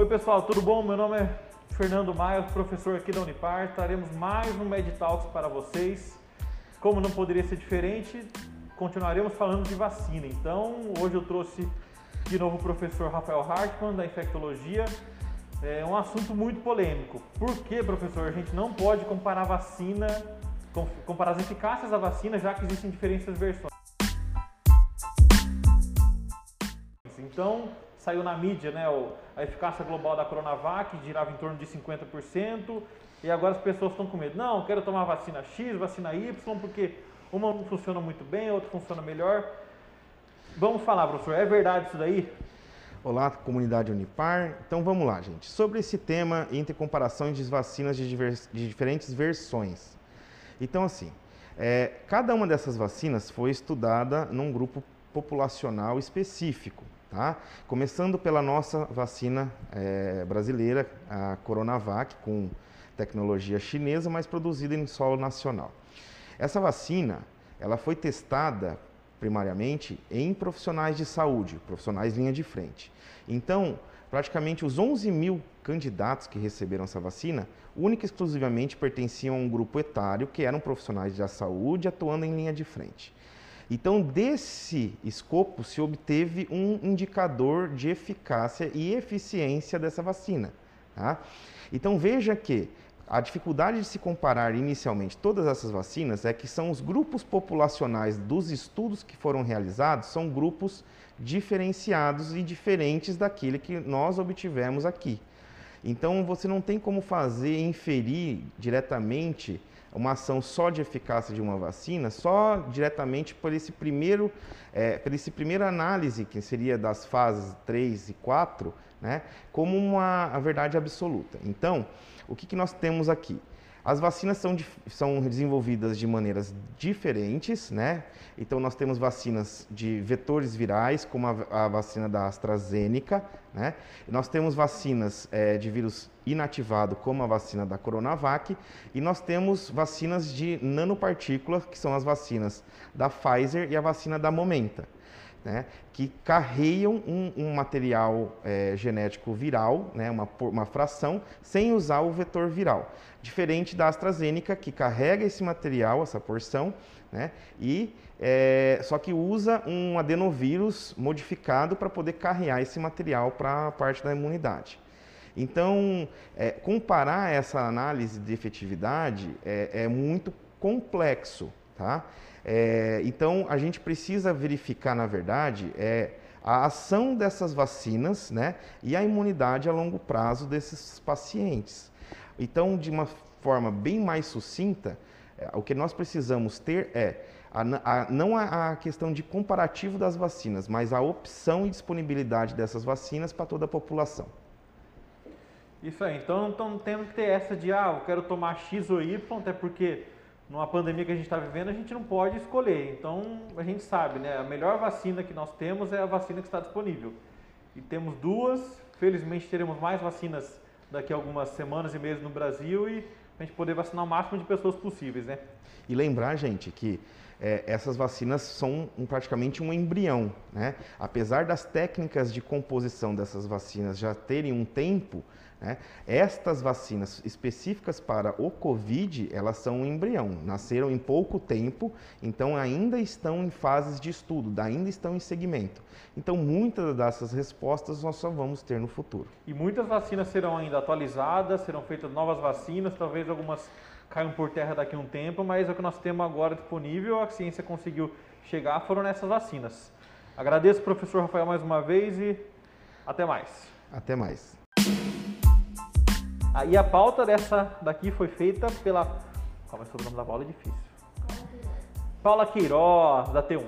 Oi pessoal, tudo bom? Meu nome é Fernando Maia, professor aqui da Unipar. Traremos mais um MedTalks para vocês. Como não poderia ser diferente, continuaremos falando de vacina. Então, hoje eu trouxe de novo o professor Rafael Hartmann, da infectologia. É um assunto muito polêmico. Por que, professor, a gente não pode comparar vacina, comparar as eficácias da vacina, já que existem diferentes versões? Então, saiu na mídia, né, a eficácia global da Coronavac girava em torno de 50%, e agora as pessoas estão com medo. Não, quero tomar vacina X, vacina Y, porque uma não funciona muito bem, a outra funciona melhor. Vamos falar, professor, é verdade isso daí? Olá, comunidade Unipar. Então vamos lá, gente. Sobre esse tema entre comparações de vacinas de, de diferentes versões. Então, assim, é, cada uma dessas vacinas foi estudada num grupo populacional específico. Tá? Começando pela nossa vacina é, brasileira, a Coronavac, com tecnologia chinesa, mas produzida em solo nacional. Essa vacina, ela foi testada primariamente em profissionais de saúde, profissionais linha de frente. Então, praticamente os 11 mil candidatos que receberam essa vacina, única e exclusivamente pertenciam a um grupo etário que eram profissionais da saúde atuando em linha de frente. Então, desse escopo se obteve um indicador de eficácia e eficiência dessa vacina. Tá? Então, veja que a dificuldade de se comparar inicialmente todas essas vacinas é que são os grupos populacionais dos estudos que foram realizados, são grupos diferenciados e diferentes daquele que nós obtivemos aqui. Então, você não tem como fazer inferir diretamente uma ação só de eficácia de uma vacina, só diretamente por esse primeiro, é, por esse primeira análise, que seria das fases 3 e 4, né, como uma a verdade absoluta. Então, o que, que nós temos aqui? As vacinas são, são desenvolvidas de maneiras diferentes, né? Então, nós temos vacinas de vetores virais, como a, a vacina da AstraZeneca, né? Nós temos vacinas é, de vírus inativado, como a vacina da Coronavac, e nós temos vacinas de nanopartículas, que são as vacinas da Pfizer e a vacina da Momenta né, que carregam um, um material é, genético viral, né, uma, uma fração, sem usar o vetor viral. Diferente da AstraZeneca, que carrega esse material, essa porção, né, e é, só que usa um adenovírus modificado para poder carregar esse material para a parte da imunidade. Então, é, comparar essa análise de efetividade é, é muito complexo, tá? É, então, a gente precisa verificar, na verdade, é, a ação dessas vacinas né, e a imunidade a longo prazo desses pacientes. Então, de uma forma bem mais sucinta, é, o que nós precisamos ter é a, a, não a, a, questão de comparativo das vacinas, mas a opção e disponibilidade dessas vacinas para toda a população. Isso aí, então não temos que ter essa de, ah, eu quero tomar X ou Y, até porque numa pandemia que a gente está vivendo, a gente não pode escolher. Então, a gente sabe, né? A melhor vacina que nós temos é a vacina que está disponível. E temos duas, felizmente teremos mais vacinas daqui a algumas semanas e meses no Brasil e a gente poder vacinar o máximo de pessoas possíveis, né? E lembrar, gente, que é, essas vacinas são um, praticamente um embrião, né? Apesar das técnicas de composição dessas vacinas já terem um tempo, né? Estas vacinas específicas para o Covid, elas são um embrião, nasceram em pouco tempo, então ainda estão em fases de estudo, ainda estão em segmento. Então muitas dessas respostas nós só vamos ter no futuro. E muitas vacinas serão ainda atualizadas, serão feitas novas vacinas, talvez algumas caiam por terra daqui a um tempo, mas o que nós temos agora disponível, a ciência conseguiu chegar, foram nessas vacinas. Agradeço, professor Rafael, mais uma vez e até mais. Até mais. Ah, e a pauta dessa daqui foi feita pela. Qual é o sobrenome da Paula? É difícil. Paula Queiroz, da T1.